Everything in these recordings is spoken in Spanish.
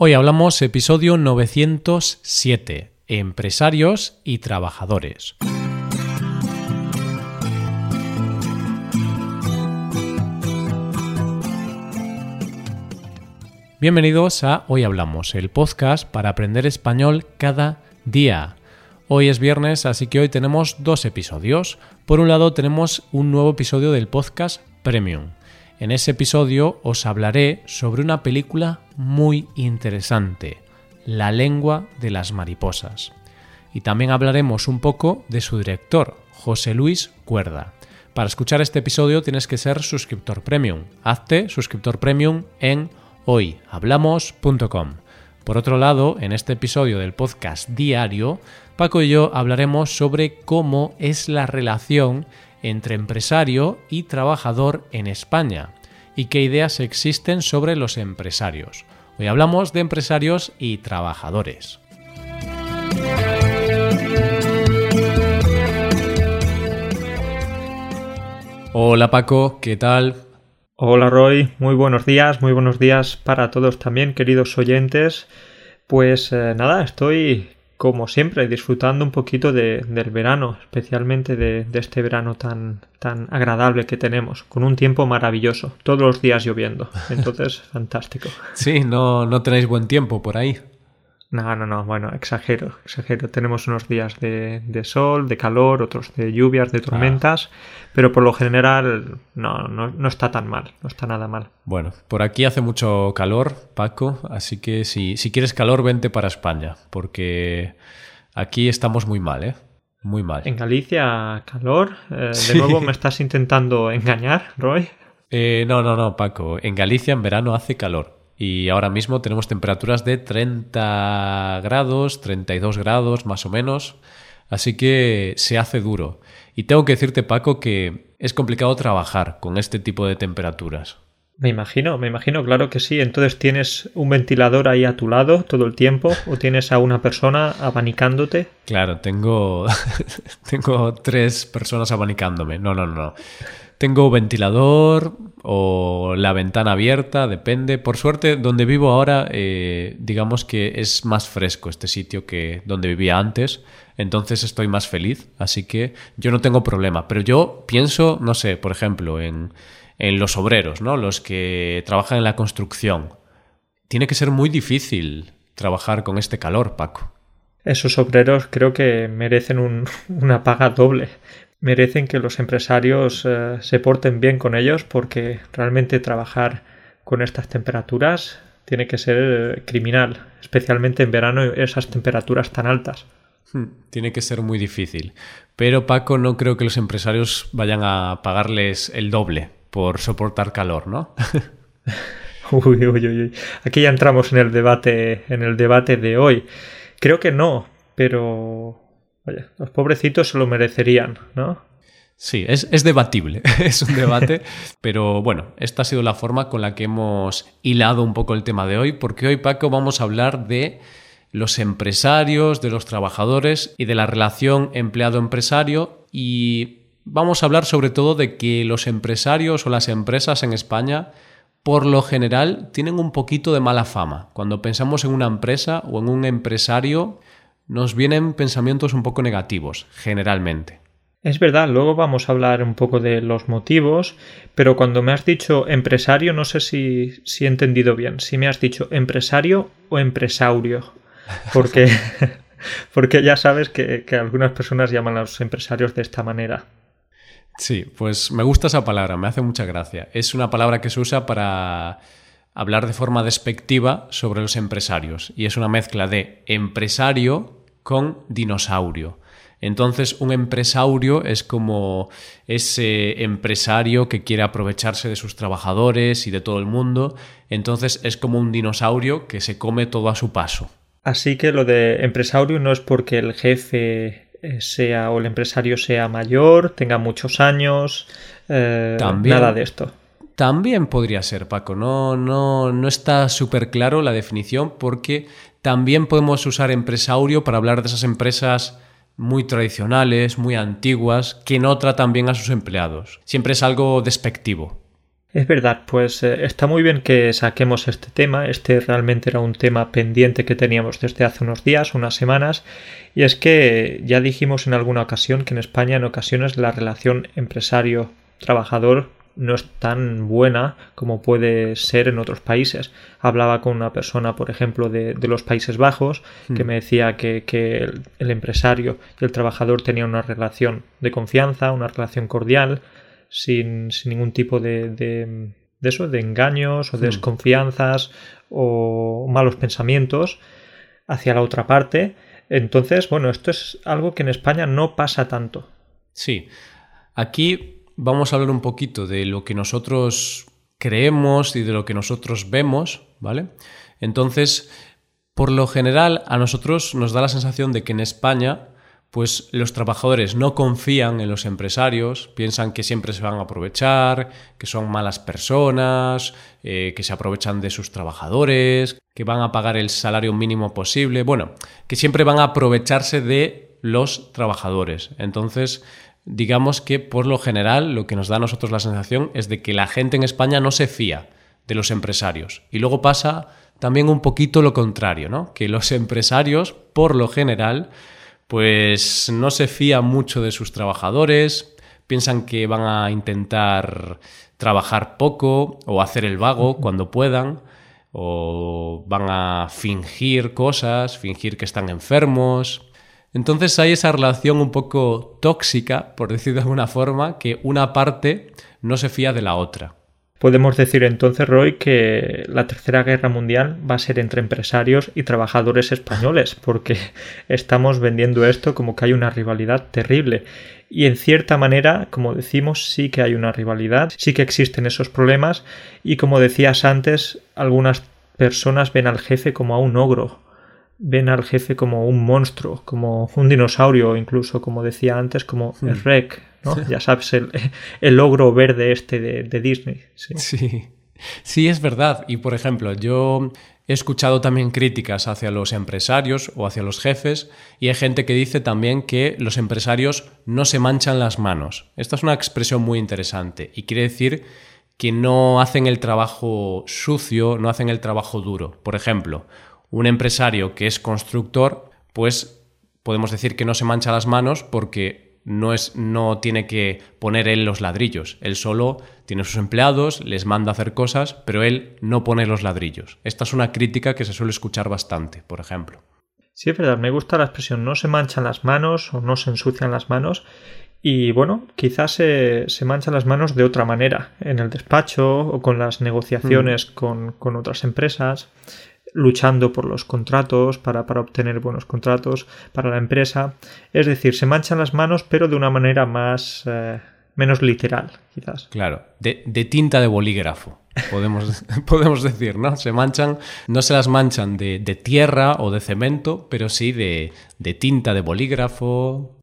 Hoy hablamos episodio 907, empresarios y trabajadores. Bienvenidos a Hoy Hablamos, el podcast para aprender español cada día. Hoy es viernes, así que hoy tenemos dos episodios. Por un lado tenemos un nuevo episodio del podcast Premium. En ese episodio os hablaré sobre una película muy interesante, La lengua de las mariposas. Y también hablaremos un poco de su director, José Luis Cuerda. Para escuchar este episodio tienes que ser suscriptor premium. Hazte suscriptor premium en hoyhablamos.com. Por otro lado, en este episodio del podcast diario, Paco y yo hablaremos sobre cómo es la relación entre empresario y trabajador en España y qué ideas existen sobre los empresarios. Hoy hablamos de empresarios y trabajadores. Hola Paco, ¿qué tal? Hola Roy, muy buenos días, muy buenos días para todos también, queridos oyentes. Pues eh, nada, estoy como siempre disfrutando un poquito de, del verano, especialmente de, de, este verano tan, tan agradable que tenemos, con un tiempo maravilloso, todos los días lloviendo. Entonces, fantástico. Sí, no, no tenéis buen tiempo por ahí. No, no, no, bueno, exagero, exagero. Tenemos unos días de, de sol, de calor, otros de lluvias, de tormentas, ah. pero por lo general no, no, no, está tan mal, no está nada mal. Bueno, por aquí hace mucho calor, Paco, así que si, si quieres calor, vente para España, porque aquí estamos muy mal, ¿eh? Muy mal. En Galicia, calor. Eh, de nuevo me estás intentando engañar, Roy. Eh, no, no, no, Paco. En Galicia en verano hace calor y ahora mismo tenemos temperaturas de 30 grados, 32 grados más o menos, así que se hace duro. Y tengo que decirte, Paco, que es complicado trabajar con este tipo de temperaturas. Me imagino, me imagino, claro que sí. Entonces tienes un ventilador ahí a tu lado todo el tiempo o tienes a una persona abanicándote. Claro, tengo, tengo tres personas abanicándome. No, no, no. Tengo ventilador o la ventana abierta, depende. Por suerte, donde vivo ahora, eh, digamos que es más fresco este sitio que donde vivía antes. Entonces estoy más feliz, así que yo no tengo problema. Pero yo pienso, no sé, por ejemplo, en, en los obreros, ¿no? Los que trabajan en la construcción. Tiene que ser muy difícil trabajar con este calor, Paco. Esos obreros creo que merecen un, una paga doble merecen que los empresarios eh, se porten bien con ellos porque realmente trabajar con estas temperaturas tiene que ser eh, criminal, especialmente en verano esas temperaturas tan altas. Hmm, tiene que ser muy difícil. Pero Paco, no creo que los empresarios vayan a pagarles el doble por soportar calor, ¿no? uy, uy, uy. Aquí ya entramos en el debate, en el debate de hoy. Creo que no, pero Los pobrecitos se lo merecerían, ¿no? Sí, es, es debatible, es un debate, pero bueno, esta ha sido la forma con la que hemos hilado un poco el tema de hoy, porque hoy, Paco, vamos a hablar de los empresarios, de los trabajadores y de la relación empleado-empresario y vamos a hablar sobre todo de que los empresarios o las empresas en España por lo general tienen un poquito de mala fama. Cuando pensamos en una empresa o en un empresario, nos vienen pensamientos un poco negativos, generalmente. Es verdad, luego vamos a hablar un poco de los motivos, pero cuando me has dicho empresario, no sé si, si he entendido bien. Si me has dicho empresario o empresaurio. Porque, porque ya sabes que, que algunas personas llaman a los empresarios de esta manera. Sí, pues me gusta esa palabra, me hace mucha gracia. Es una palabra que se usa para hablar de forma despectiva sobre los empresarios y es una mezcla de empresario con dinosaurio. Entonces, un empresario es como ese empresario que quiere aprovecharse de sus trabajadores y de todo el mundo. Entonces, es como un dinosaurio que se come todo a su paso. Así que lo de empresario no es porque el jefe eh, sea o el empresario sea mayor, tenga muchos años, eh, nada de esto. También podría ser, Paco. No, no, no está súper claro la definición porque también podemos usar empresario para hablar de esas empresas muy tradicionales, muy antiguas, que no tratan bien a sus empleados. Siempre es algo despectivo. Es verdad, pues eh, está muy bien que saquemos este tema. Este realmente era un tema pendiente que teníamos desde hace unos días, unas semanas, y es que ya dijimos en alguna ocasión que en España en ocasiones la relación empresario-trabajador no es tan buena como puede ser en otros países. Hablaba con una persona, por ejemplo, de, los Países Bajos, que hmm. me decía que, el, empresario y el trabajador tenían una relación de confianza, una relación cordial, sin, ningún tipo de, de, eso, de engaños o hmm. desconfianzas o malos pensamientos hacia la otra parte. Entonces, bueno, esto es algo que en España no pasa tanto. Sí. Aquí vamos a hablar un poquito de lo que nosotros creemos y de lo que nosotros vemos, ¿vale? Entonces, por lo general, a nosotros nos da la sensación de que en España pues los trabajadores no confían en los empresarios, piensan que siempre se van a aprovechar, que son malas personas, eh, que se aprovechan de sus trabajadores, que van a pagar el salario mínimo posible, bueno, que siempre van a aprovecharse de los trabajadores. Entonces, digamos que por lo general lo que nos da a nosotros la sensación es de que la gente en España no se fía de los empresarios. Y luego pasa también un poquito lo contrario, ¿no? Que los empresarios, por lo general, pues no se fían mucho de sus trabajadores, piensan que van a intentar trabajar poco o hacer el vago cuando puedan, o van a fingir cosas, fingir que están enfermos. Entonces hay esa relación un poco tóxica, por decir de alguna forma, que una parte no se fía de la otra. Podemos decir entonces, Roy, que la Tercera Guerra Mundial va a ser entre empresarios y trabajadores españoles, porque estamos vendiendo esto como que hay una rivalidad terrible. Y en cierta manera, como decimos, sí que hay una rivalidad, sí que existen esos problemas, y como decías antes, algunas personas ven al jefe como a un ogro, ven al jefe como un monstruo, como un dinosaurio, incluso, como decía antes, como el hmm. Rec, ya sabes, el, el, logro verde este de, Disney. Sí. sí. es verdad. Y por ejemplo, yo he escuchado también críticas hacia los empresarios o hacia los jefes y hay gente que dice también que los empresarios no se manchan las manos. Esta es una expresión muy interesante y quiere decir que no hacen el trabajo sucio, no hacen el trabajo duro. Por ejemplo, un empresario que es constructor, pues podemos decir que no se mancha las manos porque no, es, no tiene que poner él los ladrillos. Él solo tiene sus empleados, les manda a hacer cosas, pero él no pone los ladrillos. Esta es una crítica que se suele escuchar bastante, por ejemplo. Sí, es verdad, me gusta la expresión no se manchan las manos o no se ensucian las manos. Y bueno, quizás se, se manchan las manos de otra manera, en el despacho o con las negociaciones mm. con, con otras empresas luchando por los contratos, para, para, obtener buenos contratos para la empresa. Es decir, se manchan las manos, pero de una manera más eh, menos literal, quizás. Claro, de, tinta de bolígrafo. Podemos, podemos decir, ¿no? Se manchan, no se las manchan de, de tierra o de cemento, pero sí de, de tinta de bolígrafo.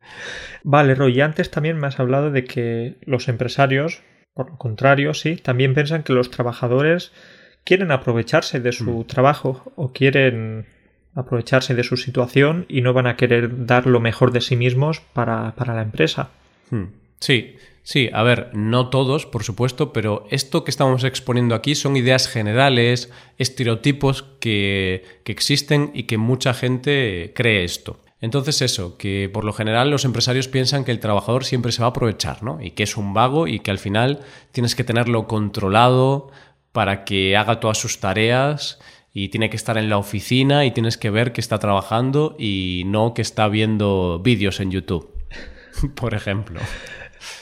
Vale, Roy, antes también me has hablado de que los empresarios, por lo contrario, sí, también piensan que los trabajadores quieren aprovecharse de su mm. trabajo o quieren aprovecharse de su situación y no van a querer dar lo mejor de sí mismos para, la empresa. Hmm. Sí, sí, a ver, no todos, por supuesto, pero esto que estamos exponiendo aquí son ideas generales, estereotipos que, que existen y que mucha gente cree esto. Entonces eso, que por lo general los empresarios piensan que el trabajador siempre se va a aprovechar, ¿no? Y que es un vago y que al final tienes que tenerlo controlado, para que haga todas sus tareas y tiene que estar en la oficina y tienes que ver que está trabajando y no que está viendo vídeos en YouTube, por ejemplo.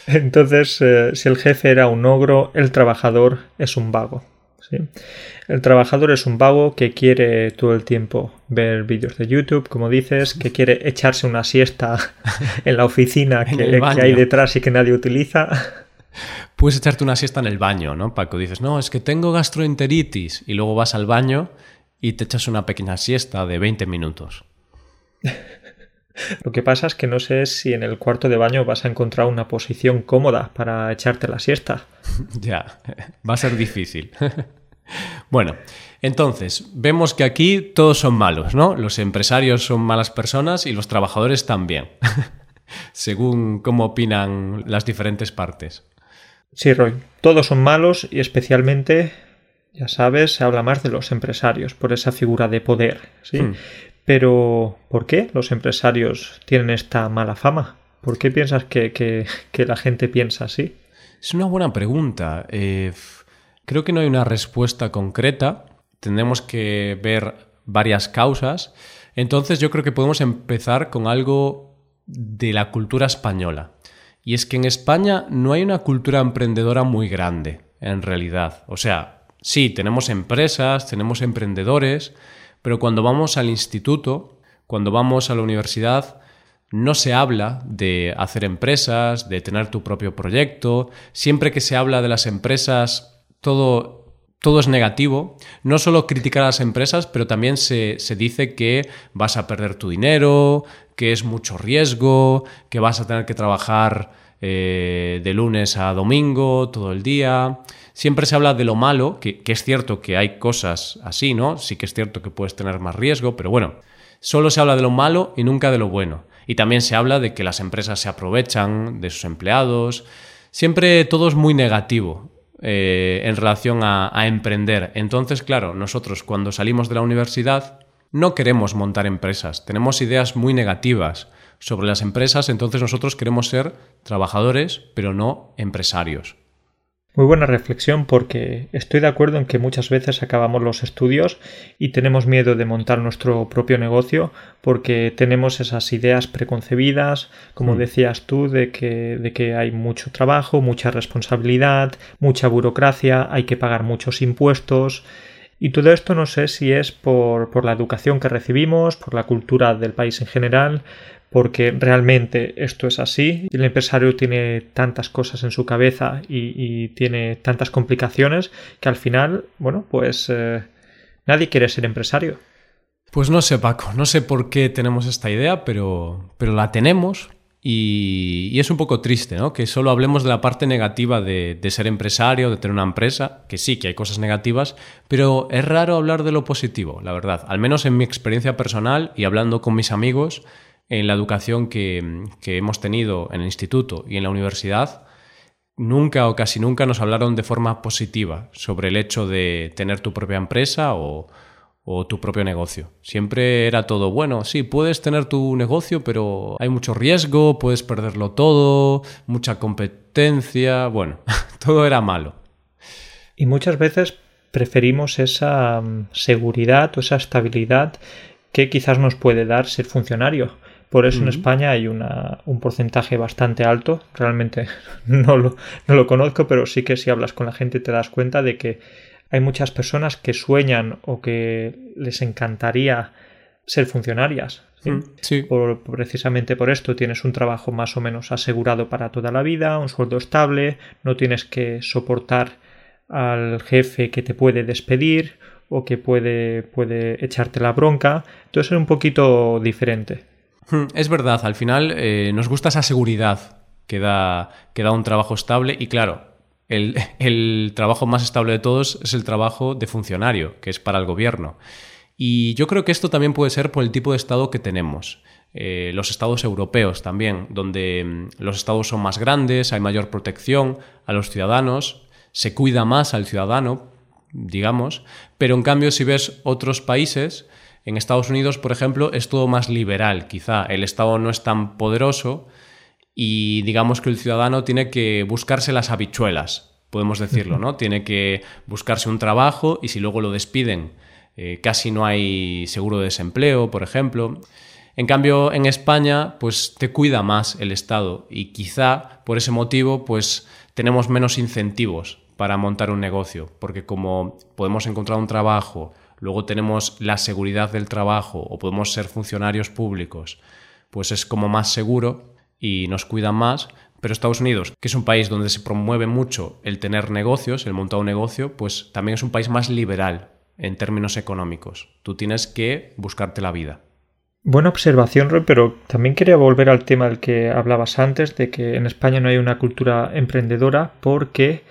Entonces, eh, si el jefe era un ogro, el trabajador es un vago. ¿sí? El trabajador es un vago que quiere todo el tiempo ver vídeos de YouTube, como dices, que quiere echarse una siesta en la oficina que, que hay detrás y que nadie utiliza puedes echarte una siesta en el baño, ¿no? Paco, dices, no, es que tengo gastroenteritis y luego vas al baño y te echas una pequeña siesta de 20 minutos. Lo que pasa es que no sé si en el cuarto de baño vas a encontrar una posición cómoda para echarte la siesta. ya, va a ser difícil. bueno, entonces, vemos que aquí todos son malos, ¿no? Los empresarios son malas personas y los trabajadores también, según cómo opinan las diferentes partes. Sí, Roy, todos son malos y especialmente, ya sabes, se habla más de los empresarios por esa figura de poder, ¿sí? Hmm. Pero, ¿por qué los empresarios tienen esta mala fama? ¿Por qué piensas que, la gente piensa así? Es una buena pregunta. Eh, creo que no hay una respuesta concreta. Tendremos que ver varias causas. Entonces yo creo que podemos empezar con algo de la cultura española. Y es que en España no hay una cultura emprendedora muy grande, en realidad. O sea, sí, tenemos empresas, tenemos emprendedores, pero cuando vamos al instituto, cuando vamos a la universidad, no se habla de hacer empresas, de tener tu propio proyecto. Siempre que se habla de las empresas, todo, todo es negativo. No solo criticar a las empresas, pero también se, se dice que vas a perder tu dinero, que es mucho riesgo, que vas a tener que trabajar eh, de lunes a domingo, todo el día. Siempre se habla de lo malo, que, es cierto que hay cosas así, ¿no? Sí que es cierto que puedes tener más riesgo, pero bueno, solo se habla de lo malo y nunca de lo bueno. Y también se habla de que las empresas se aprovechan de sus empleados. Siempre todo es muy negativo. Eh, en relación a, emprender. Entonces, claro, nosotros cuando salimos de la universidad no queremos montar empresas, tenemos ideas muy negativas sobre las empresas, entonces nosotros queremos ser trabajadores, pero no empresarios. Muy buena reflexión porque estoy de acuerdo en que muchas veces acabamos los estudios y tenemos miedo de montar nuestro propio negocio porque tenemos esas ideas preconcebidas, como mm. decías tú, de que, de que hay mucho trabajo, mucha responsabilidad, mucha burocracia, hay que pagar muchos impuestos. Y todo esto no sé si es por, por, la educación que recibimos, por la cultura del país en general, porque realmente esto es así. El empresario tiene tantas cosas en su cabeza y, tiene tantas complicaciones que al final, bueno, pues eh, nadie quiere ser empresario. Pues no sé, Paco, no sé por qué tenemos esta idea, pero, pero la tenemos y, es un poco triste, ¿no? Que solo hablemos de la parte negativa de, ser empresario, de tener una empresa, que sí, que hay cosas negativas, pero es raro hablar de lo positivo, la verdad. Al menos en mi experiencia personal y hablando con mis amigos, en la educación que, hemos tenido en el instituto y en la universidad, nunca o casi nunca nos hablaron de forma positiva sobre el hecho de tener tu propia empresa o, tu propio negocio. Siempre era todo bueno, sí, puedes tener tu negocio, pero hay mucho riesgo, puedes perderlo todo, mucha competencia, bueno, todo era malo. Y muchas veces preferimos esa mm, seguridad o esa estabilidad que quizás nos puede dar ser funcionario. Por eso en España hay un porcentaje bastante alto. Realmente no lo, no lo conozco, pero sí que si hablas con la gente te das cuenta de que hay muchas personas que sueñan o que les encantaría ser funcionarias. ¿sí? precisamente por esto tienes un trabajo más o menos asegurado para toda la vida, un sueldo estable, no tienes que soportar al jefe que te puede despedir o que puede, puede echarte la bronca. Entonces es un poquito diferente. Hmm, es verdad, al final eh, nos gusta esa seguridad que da, que da un trabajo estable y claro, el, trabajo más estable de todos es el trabajo de funcionario, que es para el gobierno. Y yo creo que esto también puede ser por el tipo de Estado que tenemos. Eh, los estados europeos también, donde mm, los estados son más grandes, hay mayor protección a los ciudadanos, se cuida más al ciudadano, digamos, pero en cambio si ves otros países, en Estados Unidos, por ejemplo, es todo más liberal, quizá el Estado no es tan poderoso y digamos que el ciudadano tiene que buscarse las habichuelas, podemos decirlo, ¿no? Tiene que buscarse un trabajo y si luego lo despiden, eh, casi no hay seguro de desempleo, por ejemplo. En cambio, en España, pues te cuida más el Estado y quizá por ese motivo, pues tenemos menos incentivos para montar un negocio, porque como podemos encontrar un trabajo, luego tenemos la seguridad del trabajo o podemos ser funcionarios públicos, pues es como más seguro y nos cuidan más. Pero Estados Unidos, que es un país donde se promueve mucho el tener negocios, el montar un negocio, pues también es un país más liberal en términos económicos. Tú tienes que buscarte la vida. Buena observación, Roy, pero también quería volver al tema del que hablabas antes, de que en España no hay una cultura emprendedora porque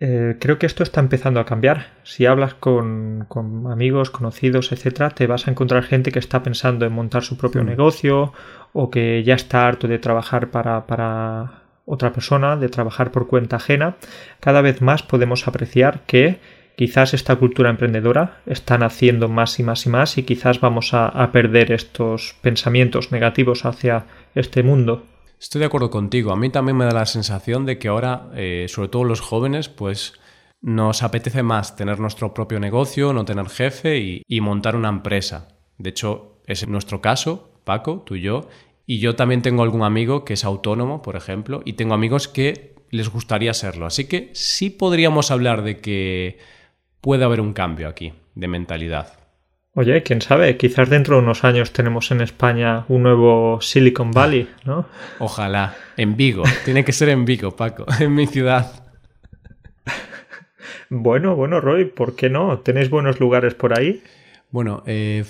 eh, creo que esto está empezando a cambiar. Si hablas con, amigos, conocidos, etcétera, te vas a encontrar gente que está pensando en montar su propio negocio o que ya está harto de trabajar para, para otra persona, de trabajar por cuenta ajena, cada vez más podemos apreciar que quizás esta cultura emprendedora está naciendo más y más y más y quizás vamos a, perder estos pensamientos negativos hacia este mundo. Estoy de acuerdo contigo. A mí también me da la sensación de que ahora, eh, sobre todo los jóvenes, pues nos apetece más tener nuestro propio negocio, no tener jefe y, y montar una empresa. De hecho, es nuestro caso, Paco, tú y yo, y yo también tengo algún amigo que es autónomo, por ejemplo, y tengo amigos que les gustaría serlo. Así que sí podríamos hablar de que puede haber un cambio aquí de mentalidad. Oye, quién sabe, quizás dentro de unos años tenemos en España un nuevo Silicon Valley, ¿no? Ojalá, en Vigo, tiene que ser en Vigo, Paco, en mi ciudad. Bueno, bueno, Roy, ¿por qué no? ¿Tenéis buenos lugares por ahí? Bueno, eh,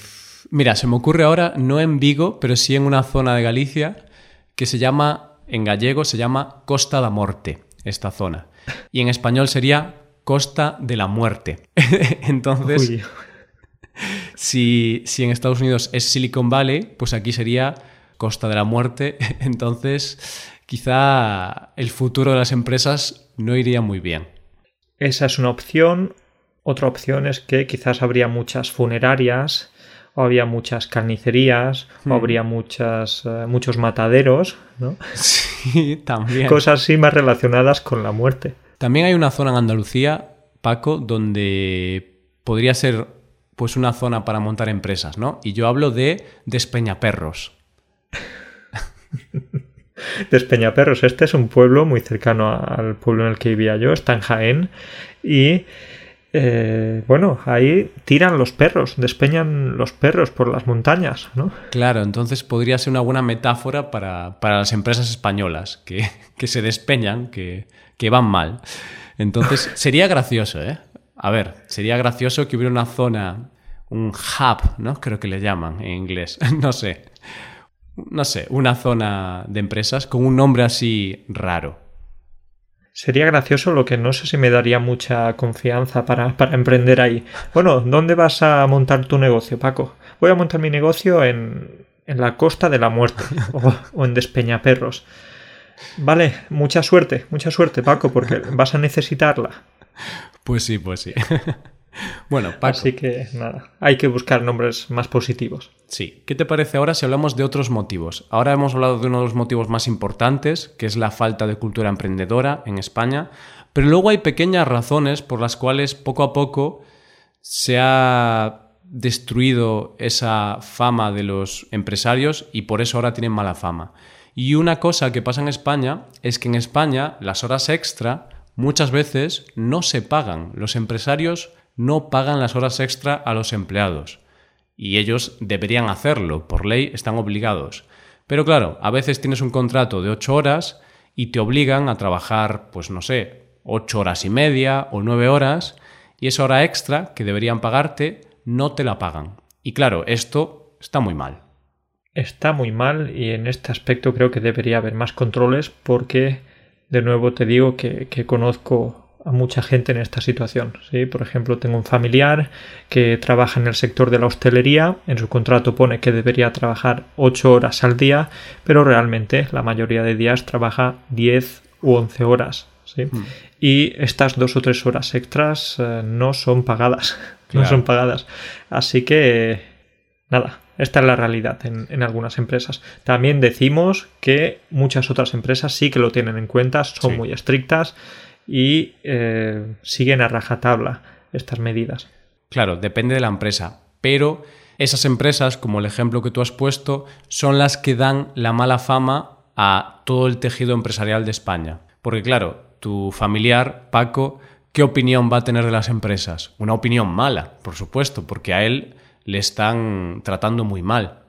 Mira, se me ocurre ahora, no en Vigo, pero sí en una zona de Galicia que se llama, en gallego se llama Costa da Morte, esta zona. Y en español sería Costa de la Muerte. Entonces, si, si en Estados Unidos es Silicon Valley, pues aquí sería Costa de la Muerte. Entonces, quizá el futuro de las empresas no iría muy bien. Esa es una opción. Otra opción es que quizás habría muchas funerarias o había muchas carnicerías, o hmm. habría muchas, eh, muchos mataderos, ¿no? Sí, también. Cosas así más relacionadas con la muerte. También hay una zona en Andalucía, Paco, donde podría ser pues una zona para montar empresas, ¿no? Y yo hablo de Despeñaperros. Despeñaperros, este es un pueblo muy cercano al pueblo en el que vivía yo, está en Jaén, y eh, bueno, ahí tiran los perros, despeñan los perros por las montañas, ¿no? Claro, entonces podría ser una buena metáfora para, las empresas españolas que, se despeñan, que, que, van mal. Entonces sería gracioso, ¿eh? A ver, sería gracioso que hubiera una zona, un hub, ¿no? Creo que le llaman en inglés, no sé. No sé, una zona de empresas con un nombre así raro. Sería gracioso, lo que no sé si me daría mucha confianza para, emprender ahí. Bueno, ¿dónde vas a montar tu negocio, Paco? Voy a montar mi negocio en, la costa de la muerte o en Despeñaperros. Vale, mucha suerte, mucha suerte, Paco, porque vas a necesitarla. Pues sí, pues sí. Bueno, Paco. Así que nada, hay que buscar nombres más positivos. Sí. ¿Qué te parece ahora si hablamos de otros motivos? Ahora hemos hablado de uno de los motivos más importantes, que es la falta de cultura emprendedora en España, pero luego hay pequeñas razones por las cuales poco a poco se ha destruido esa fama de los empresarios y por eso ahora tienen mala fama. Y una cosa que pasa en España es que en España las horas extra muchas veces no se pagan. Los empresarios no pagan las horas extra a los empleados. Y ellos deberían hacerlo, por ley están obligados. Pero claro, a veces tienes un contrato de ocho horas y te obligan a trabajar, pues no sé, ocho horas y media o nueve horas, y esa hora extra que deberían pagarte no te la pagan. Y claro, esto está muy mal. Está muy mal y en este aspecto creo que debería haber más controles porque, de nuevo te digo que, que conozco a mucha gente en esta situación. ¿sí? Por ejemplo, tengo un familiar que trabaja en el sector de la hostelería, en su contrato pone que debería trabajar 8 horas al día, pero realmente la mayoría de días trabaja 10 u 11 horas. ¿sí? Hmm. Y estas dos o tres horas extras eh, no son pagadas. No son pagadas. Así que, nada, esta es la realidad en, en, algunas empresas. También decimos que muchas otras empresas sí que lo tienen en cuenta, son muy estrictas y eh, siguen a rajatabla estas medidas. Claro, depende de la empresa, pero esas empresas, como el ejemplo que tú has puesto, son las que dan la mala fama a todo el tejido empresarial de España. Porque claro, tu familiar, Paco, ¿qué opinión va a tener de las empresas? Una opinión mala, por supuesto, porque a él le están tratando muy mal.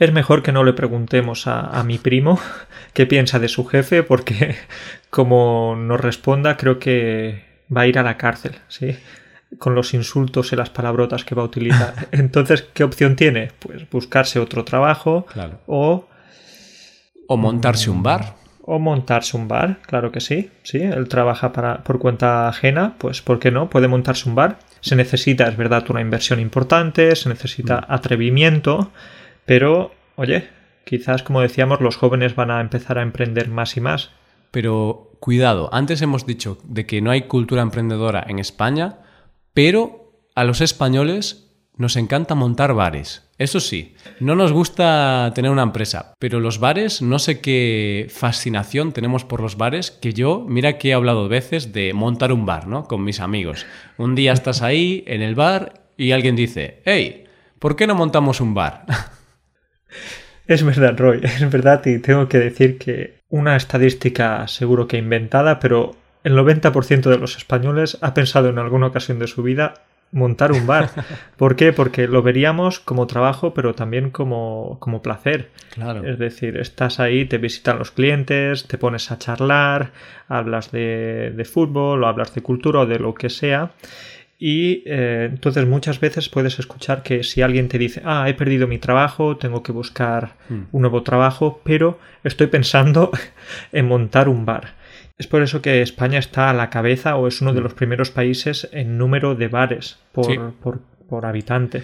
Es mejor que no le preguntemos a, mi primo qué piensa de su jefe porque como nos responda creo que va a ir a la cárcel, ¿sí? Con los insultos y las palabrotas que va a utilizar. Entonces, ¿qué opción tiene? Pues buscarse otro trabajo o... O montarse un bar. O montarse un bar, claro que sí. Sí, él trabaja para, por cuenta ajena, pues ¿por qué no? Puede montarse un bar. Se necesita, es verdad, una inversión importante, se necesita mm. atrevimiento, pero, oye, quizás como decíamos, los jóvenes van a empezar a emprender más y más. pero cuidado, antes hemos dicho de que no hay cultura emprendedora en España, pero a los españoles nos encanta montar bares. Eso sí, no nos gusta tener una empresa, pero los bares, no sé qué fascinación tenemos por los bares, que yo, mira que he hablado veces de montar un bar, ¿no? Con mis amigos. Un día estás ahí en el bar y alguien dice, hey, ¿por qué no montamos un bar? Es verdad, Roy, es verdad y tengo que decir que una estadística seguro que inventada, pero el 90% de los españoles ha pensado en alguna ocasión de su vida montar un bar. ¿Por qué? Porque lo veríamos como trabajo, pero también como, como placer. Claro. Es decir, estás ahí, te visitan los clientes, te pones a charlar, hablas de, de fútbol o hablas de cultura o de lo que sea. Y eh, entonces muchas veces puedes escuchar que si alguien te dice, ah, he perdido mi trabajo, tengo que buscar Hmm. un nuevo trabajo, pero estoy pensando en montar un bar. Es por eso que España está a la cabeza o es uno de los primeros países en número de bares por, Sí. por, por habitante.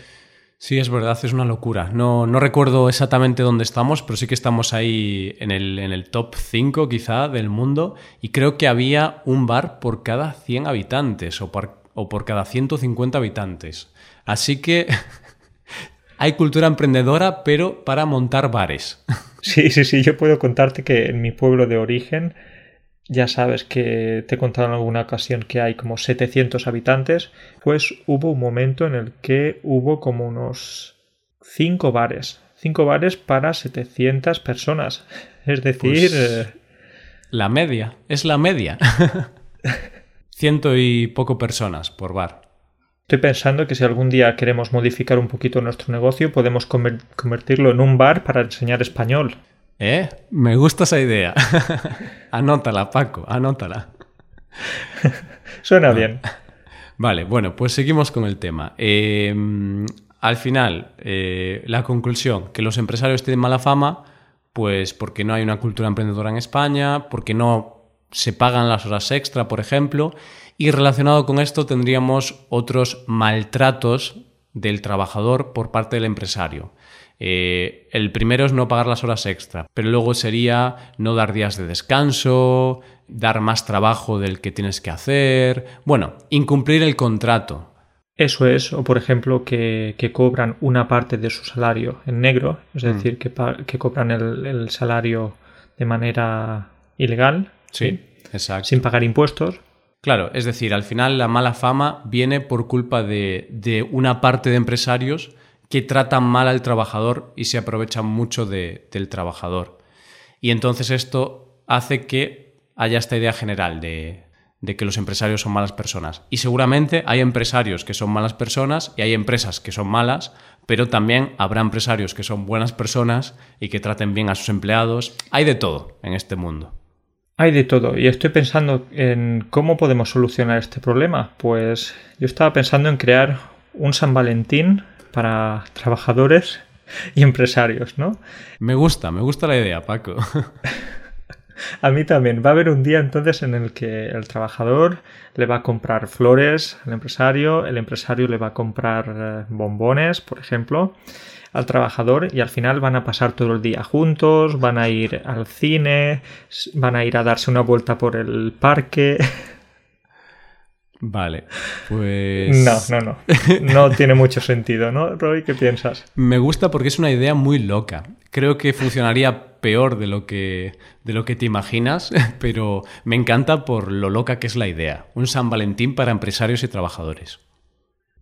Sí, es verdad, es una locura. No, no recuerdo exactamente dónde estamos, pero sí que estamos ahí en el, en el top 5 quizá del mundo y creo que había un bar por cada 100 habitantes o por, o por cada 150 habitantes. Así que hay cultura emprendedora, pero para montar bares. Sí, sí, sí, yo puedo contarte que en mi pueblo de origen, ya sabes que te he contado en alguna ocasión que hay como 700 habitantes, pues hubo un momento en el que hubo como unos 5 bares, 5 bares para 700 personas. Es decir, Pues- eh, La media, es la media. Ciento y poco personas por bar. estoy pensando que si algún día queremos modificar un poquito nuestro negocio, podemos conver- convertirlo en un bar para enseñar español. ¿Eh? Me gusta esa idea. anótala, Paco, anótala. Suena bien. Vale, bueno, pues seguimos con el tema. Eh, al final, eh, la conclusión, que los empresarios tienen mala fama, pues porque no hay una cultura emprendedora en España, porque no se pagan las horas extra, por ejemplo, y relacionado con esto tendríamos otros maltratos del trabajador por parte del empresario. Eh, el primero es no pagar las horas extra, pero luego sería no dar días de descanso, dar más trabajo del que tienes que hacer, bueno, incumplir el contrato. Eso es, o por ejemplo, que, que cobran una parte de su salario en negro, es Mm. decir, que, cobran el, el salario de manera ilegal, Sí, exacto. sin pagar impuestos. Claro, es decir, al final la mala fama viene por culpa de, de una parte de empresarios que tratan mal al trabajador y se aprovechan mucho de- del trabajador. Y entonces esto hace que haya esta idea general de que los empresarios son malas personas. Y seguramente hay empresarios que son malas personas y hay empresas que son malas, pero también habrá empresarios que son buenas personas y que traten bien a sus empleados. Hay de todo en este mundo. Hay de todo, y estoy pensando en cómo podemos solucionar este problema. Pues yo estaba pensando en crear un San Valentín para trabajadores y empresarios, ¿no? Me gusta, me gusta la idea, Paco. A mí también. Va a haber un día entonces en el que el trabajador le va a comprar flores al empresario, el empresario le va a comprar eh, bombones, por ejemplo, al trabajador y al final van a pasar todo el día juntos, van a ir al cine, van a ir a darse una vuelta por el parque. Vale, pues... No, no, no. No tiene mucho sentido, ¿no, Roy? ¿Qué piensas? Me gusta porque es una idea muy loca. Creo que funcionaría peor de lo que, de lo que te imaginas, pero me encanta por lo loca que es la idea. Un San Valentín para empresarios y trabajadores.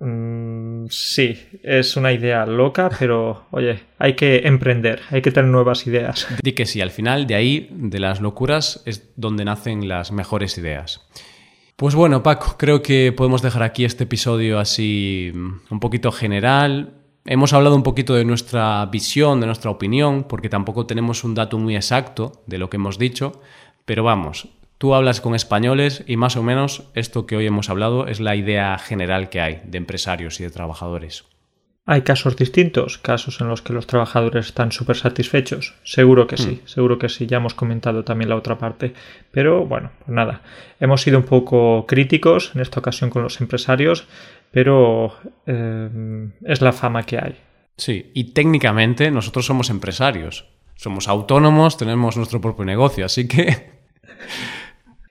Mm, sí, es una idea loca, pero oye, hay que emprender, hay que tener nuevas ideas. Di que sí, al final de ahí, de las locuras, es donde nacen las mejores ideas. Pues bueno, Paco, creo que podemos dejar aquí este episodio así mm, un poquito general. Hemos hablado un poquito de nuestra visión, de nuestra opinión, porque tampoco tenemos un dato muy exacto de lo que hemos dicho, pero vamos, tú hablas con españoles y más o menos esto que hoy hemos hablado es la idea general que hay de empresarios y de trabajadores. Hay casos distintos, casos en los que los trabajadores están súper satisfechos. Seguro que sí, seguro que sí. Ya hemos comentado también la otra parte. Pero bueno, pues nada. Hemos sido un poco críticos en esta ocasión con los empresarios, pero eh, es la fama que hay. Sí, y técnicamente nosotros somos empresarios. Somos autónomos, tenemos nuestro propio negocio, así que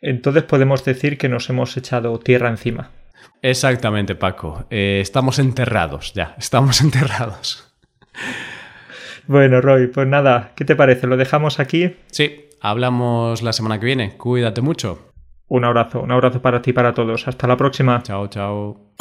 Entonces podemos decir que nos hemos echado tierra encima. Exactamente, Paco. Eh, estamos enterrados ya, estamos enterrados. Bueno, Roy, pues nada, ¿qué te parece? ¿Lo dejamos aquí? Sí, hablamos la semana que viene. Cuídate mucho. Un abrazo, un abrazo para ti y para todos. Hasta la próxima. Chao, chao.